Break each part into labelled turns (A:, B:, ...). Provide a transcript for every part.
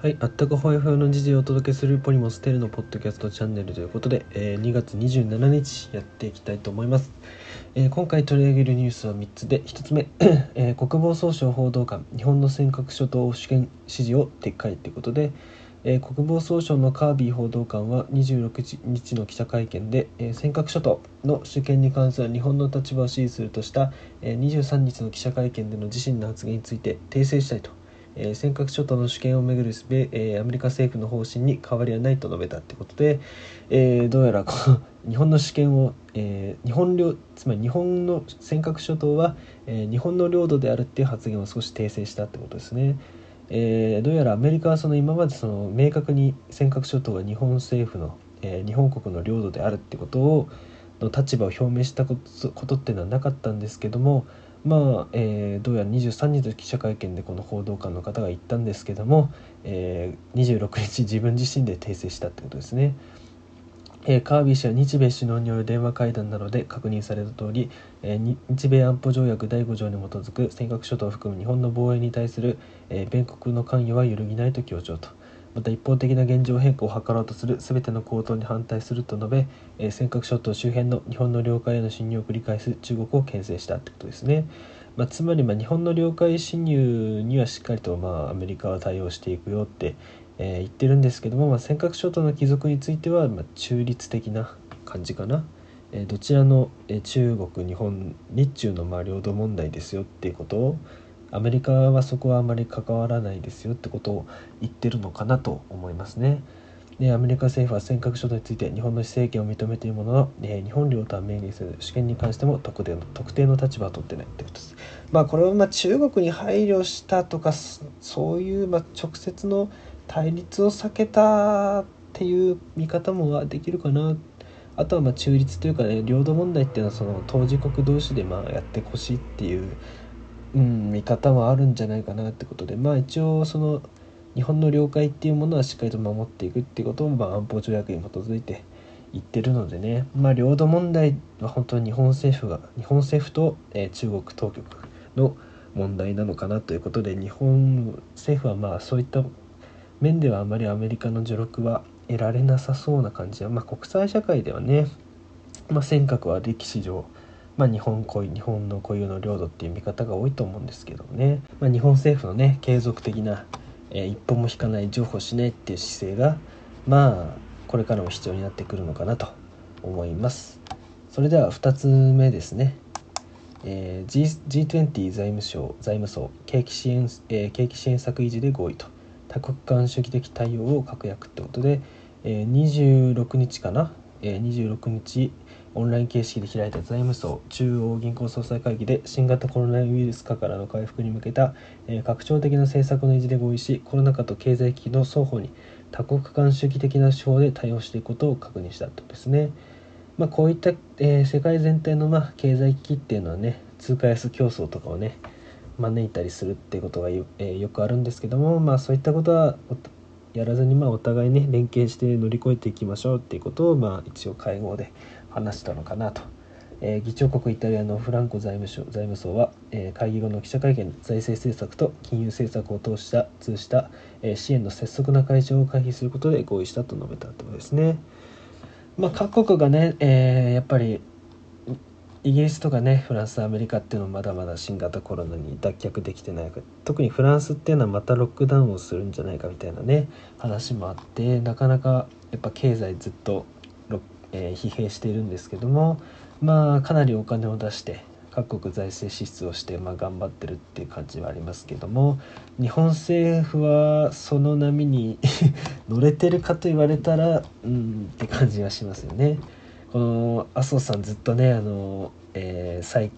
A: はい、あったかほやほやの時事をお届けするポリモステルのポッドキャストチャンネルということで、えー2月27日やっていきたいと思います、えー今回取り上げるニュースは3つで1つ目、えー国防総省報道官日本の尖閣諸島主権指示を撤回ということで、えー国防総省のカービー報道官は26日の記者会見で、えー尖閣諸島の主権に関する日本の立場を支持するとした、えー23日の記者会見での自身の発言について訂正したいとえー尖閣諸島の主権をめぐる米、えーアメリカ政府の方針に変わりはないと述べたってことで、えーどうやらこの 日本の主権を、えー日本領つまり日本の尖閣諸島は、えー日本の領土であるっていう発言を少し訂正したってことですね。えーどうやらアメリカはその今までその明確に尖閣諸島は日本政府の、えー日本国の領土であるってことをの立場を表明したことことっていうのはなかったんですけどもまあ、えーどうやら23日の記者会見でこの報道官の方が言ったんですけども、えー26日自分自身で訂正したってことですね。えーカービー氏は日米首脳による電話会談などで確認された通り、えー日米安保条約第5条に基づく尖閣諸島を含む日本の防衛に対する、えー米国の関与は揺るぎないと強調とまた一方的な現状変更を図ろうとする全ての行動に反対すると述べ、えー尖閣諸島周辺の日本の領海への侵入を繰り返す中国を牽制したってことですね。まあ、つまりま日本の領海侵入にはしっかりとまあアメリカは対応していくよって、えー言ってるんですけども、まあ、尖閣諸島の帰属についてはま中立的な感じかな、えーどちらの、中国日本日中のま領土問題ですよっていうことをアメリカはそこはあまり関わらないですよってことを言ってるのかなと思いますね。でアメリカ政府は尖閣諸島について日本の施政権を認めているものの、えー日本領とは明言せず主権に関しても特定の特定の立場を取ってないってことです。まあこれはまあ中国に配慮したとかそういうまあ直接の対立を避けたっていう見方もできるかなあとはまあ中立というかね領土問題っていうのはその当事国同士でまあやってほしいっていう、うん、見方もあるんじゃないかなってことでまあ一応その日本の領海っていうものはしっかりと守っていくっていうことをまあ安保条約に基づいて言ってるのでね。まあ領土問題は本当に日本政府が日本政府と、えー中国当局の問題なのかなということで日本政府はまあそういった面ではあまりアメリカの助力は得られなさそうな感じは、まあ、国際社会ではね、まあ、尖閣は歴史上、まあ、日本固日本の固有の領土っていう見方が多いと思うんですけどもね、まあ、日本政府のね継続的な、えー一歩も引かない譲歩しないっていう姿勢がまあこれからも必要になってくるのかなと思います。それでは2つ目ですね。えー G G20 財務省財務省景気支援、えー景気支援策維持で合意と。多国間主義的対応を確約ってことで、えー26日かな、えー26日オンライン形式で開いた財務省中央銀行総裁会議で新型コロナウイルス禍からの回復に向けた、えー拡張的な政策の維持で合意しコロナ禍と経済危機の双方に多国間主義的な手法で対応していくことを確認したとですね。まあ、こういった、えー世界全体の、まあ、経済危機っていうのはね通貨安競争とかをね招いたりするっていうことがよ,、えーよくあるんですけども、まあ、そういったことはやらずに、まあ、お互いね連携して乗り越えていきましょうっていうことを、まあ、一応会合で話したのかなと。えー議長国イタリアのフランコ財務省財務省は、えー会議後の記者会見で財政政策と金融政策を通した通した、えー支援の拙速な解消を回避することで合意したと述べたということですね。まあ、各国がね、えーやっぱりイギリスとかねフランスアメリカっていうのはまだまだ新型コロナに脱却できてないか特にフランスっていうのはまたロックダウンをするんじゃないかみたいなね話もあってなかなかやっぱ経済ずっと、えー疲弊しているんですけどもまあかなりお金を出して各国財政支出をして、まあ、頑張ってるっていう感じはありますけども日本政府はその波に 乗れてるかと言われたらうんって感じはしますよね。この麻生さんずっとねあの、えー債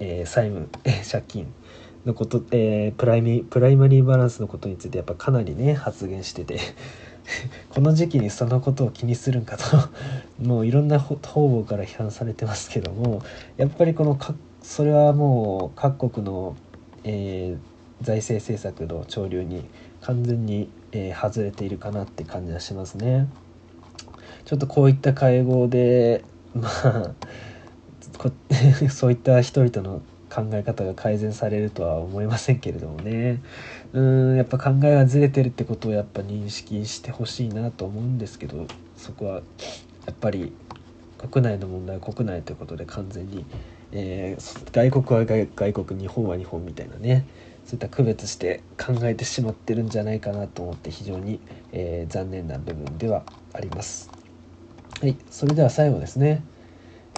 A: えー債務、えー借金のこと、えープライミプライマリーバランスのことについてやっぱかなりね発言してて この時期にそのことを気にするんかと もういろんな方々から批判されてますけどもやっぱりこのかそれはもう各国の、えー財政政策の潮流に完全に、えー外れているかなって感じがしますね。ちょっとこういった会合でまあ そういった人々の考え方が改善されるとは思いませんけれどもねうんやっぱ考えがずれてるってことをやっぱ認識してほしいなと思うんですけどそこはやっぱり国内の問題は国内ということで完全に、えー、外国は外国日本は日本みたいなねそういった区別して考えてしまってるんじゃないかなと思って非常に、えー、残念な部分ではあります。はい、それでは最後ですね、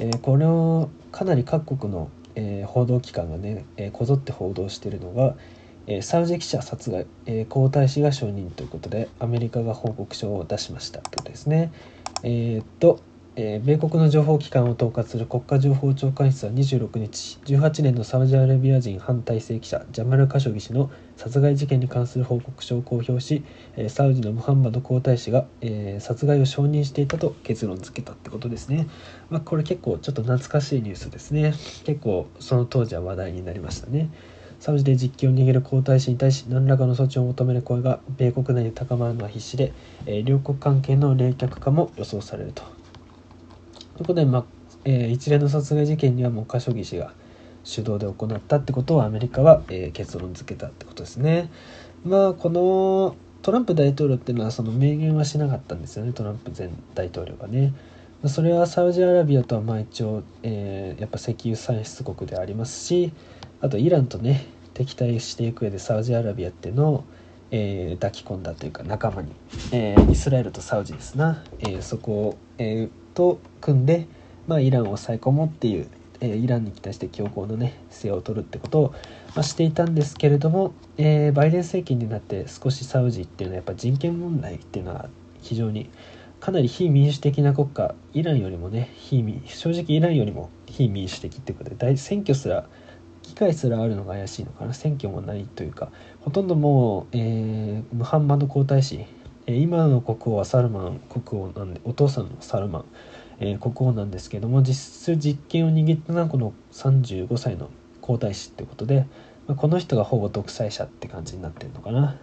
A: えー、これをかなり各国のえー、報道機関がね、えー、こぞって報道しているのが、えー、サウジ記者殺害、え皇太子が承認ということでアメリカが報告書を出しましたということですね。えっとえ米国の情報機関を統括する国家情報長官室は26日18年のサウジアラビア人反体制記者ジャマル・カショギ氏の殺害事件に関する報告書を公表しサウジのムハンマド皇太子が、え殺害を承認していたと結論付けたってことですね、まあ、これ結構ちょっと懐かしいニュースですね。結構その当時は話題になりましたね。サウジで実権を握る皇太子に対し何らかの措置を求める声が米国内で高まるのは必至で、え両国関係の冷却化も予想されると。ということで、まあえー、一連の殺害事件にはもうカショギ氏が主導で行ったってことをアメリカは、えー、結論付けたってことですね。まあこのトランプ大統領っていうのはその明言はしなかったんですよねトランプ前大統領がね。それはサウジアラビアとはまあ一応、えー、やっぱ石油産出国でありますしあとイランとね敵対していく上でサウジアラビアっていうのを、えー、抱き込んだというか仲間に、えー、イスラエルとサウジですな、えー、そこを、え、と組んで、まあ、イランを抑え込もうっていう、えー、イランに対して強硬なね姿勢を取るってことを、まあ、していたんですけれども、えー、バイデン政権になって少しサウジっていうのはやっぱ人権問題っていうのは非常にかなり非民主的な国家イランよりもね非正直イランよりも非民主的ってことで大選挙すら機会すらあるのが怪しいのかな選挙もないというかほとんどもう、えー、ムハンマド皇太子今の国王はサルマン国王なんでお父さんのサルマン、えー、国王なんですけども実質実権を握ったのはこの35歳の皇太子ってことで、まあ、この人がほぼ独裁者って感じになってるのかな。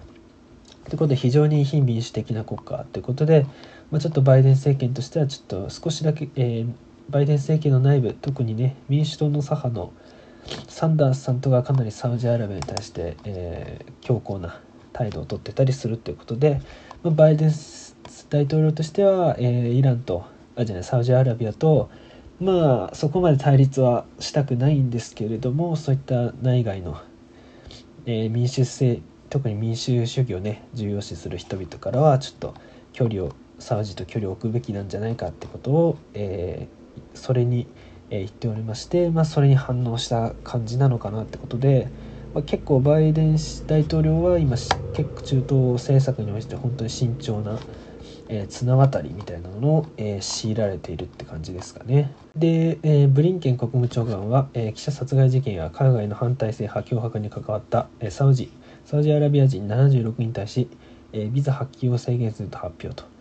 A: ということで非常に非民主的な国家ということで、まあ、ちょっとバイデン政権としてはちょっと少しだけ、えー、バイデン政権の内部特にね民主党の左派のサンダースさんとかかなりサウジアラビアに対して、えー、強硬な態度をとってたりするということで、まあ、バイデン大統領としては、えー、イランとあじゃないサウジアラビアとまあそこまで対立はしたくないんですけれどもそういった内外の、えー、民主制特に民主主義をね重要視する人々からはちょっと距離をサウジと距離を置くべきなんじゃないかってことを、えー、それに、えー、言っておりまして、まあ、それに反応した感じなのかなってことで、まあ、結構バイデン大統領は今結構中東政策において本当に慎重な、えー、綱渡りみたいなものを、えー、強いられているって感じですかね。で、えー、ブリンケン国務長官は、え記者殺害事件や海外の反体制派脅迫に関わった、えサウジサウジアラビア人76人に対し、えビザ発給を制限すると発表と。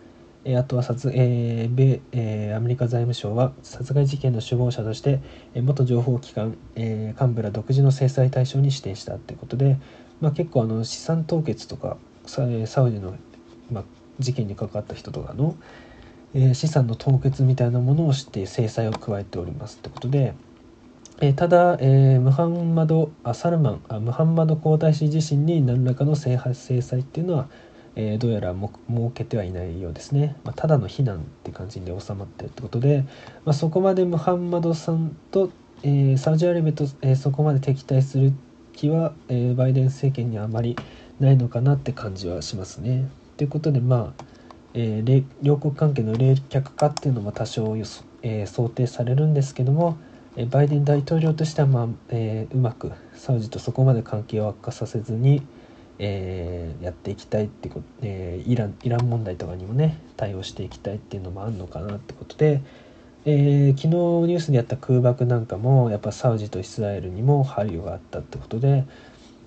A: えあとは殺、えー米えー、アメリカ財務省は殺害事件の首謀者として、え元情報機関、えー、幹部ら独自の制裁対象に指定したということで、まあ、結構あの資産凍結とかサウジの、まあ、事件に関わった人とかの、えー、資産の凍結みたいなものをして制裁を加えておりますということで、えー、ただ、えー、ムハンマドあサルマンあムハンマド皇太子自身に何らかの制裁っていうのはえー、どうやら設けてはいないようですね、まあ、ただの非難って感じで収まってるってことで、まあ、そこまでムハンマドさんと、えー、サウジアラビアと、えー、そこまで敵対する気は、え、バイデン政権にはあまりないのかなって感じはしますね。ということでまあ、え、両国関係の冷却化っていうのも多少予想、え、想定されるんですけども、えバイデン大統領としては、まあえ、うまくサウジとそこまで関係を悪化させずに、えー、やっていきたいってこと、えー、イランイラン問題とかにもね対応していきたいっていうのもあるのかなってことで、えー、昨日ニュースでやった空爆なんかもやっぱサウジとイスラエルにも配慮があったってことで、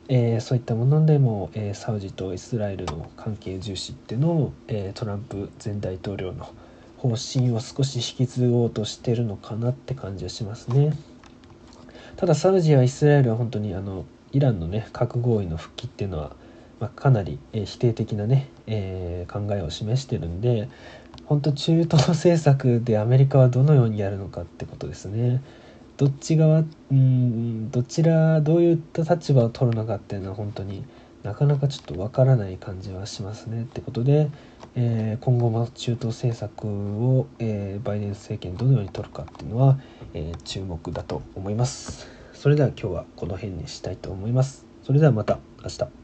A: えー、そういったものでも、えー、サウジとイスラエルの関係重視っていうのを、えー、トランプ前大統領の方針を少し引き継ごうとしてるのかなって感じはしますね。ただサウジやイスラエルは本当にあのイランのね核合意の復帰っていうのは、まあ、かなり、え否定的なね、えー、考えを示してるんで本当中東政策でアメリカはどのようにやるのかってことですね。どっち側うんどちらどういった立場を取るのかっていうのは本当になかなかちょっとわからない感じはしますねってことで、えー、今後も中東政策を、えー、バイデン政権どのように取るかっていうのは、えー、注目だと思いますそれでは今日はこの辺にしたいと思います。それではまた明日。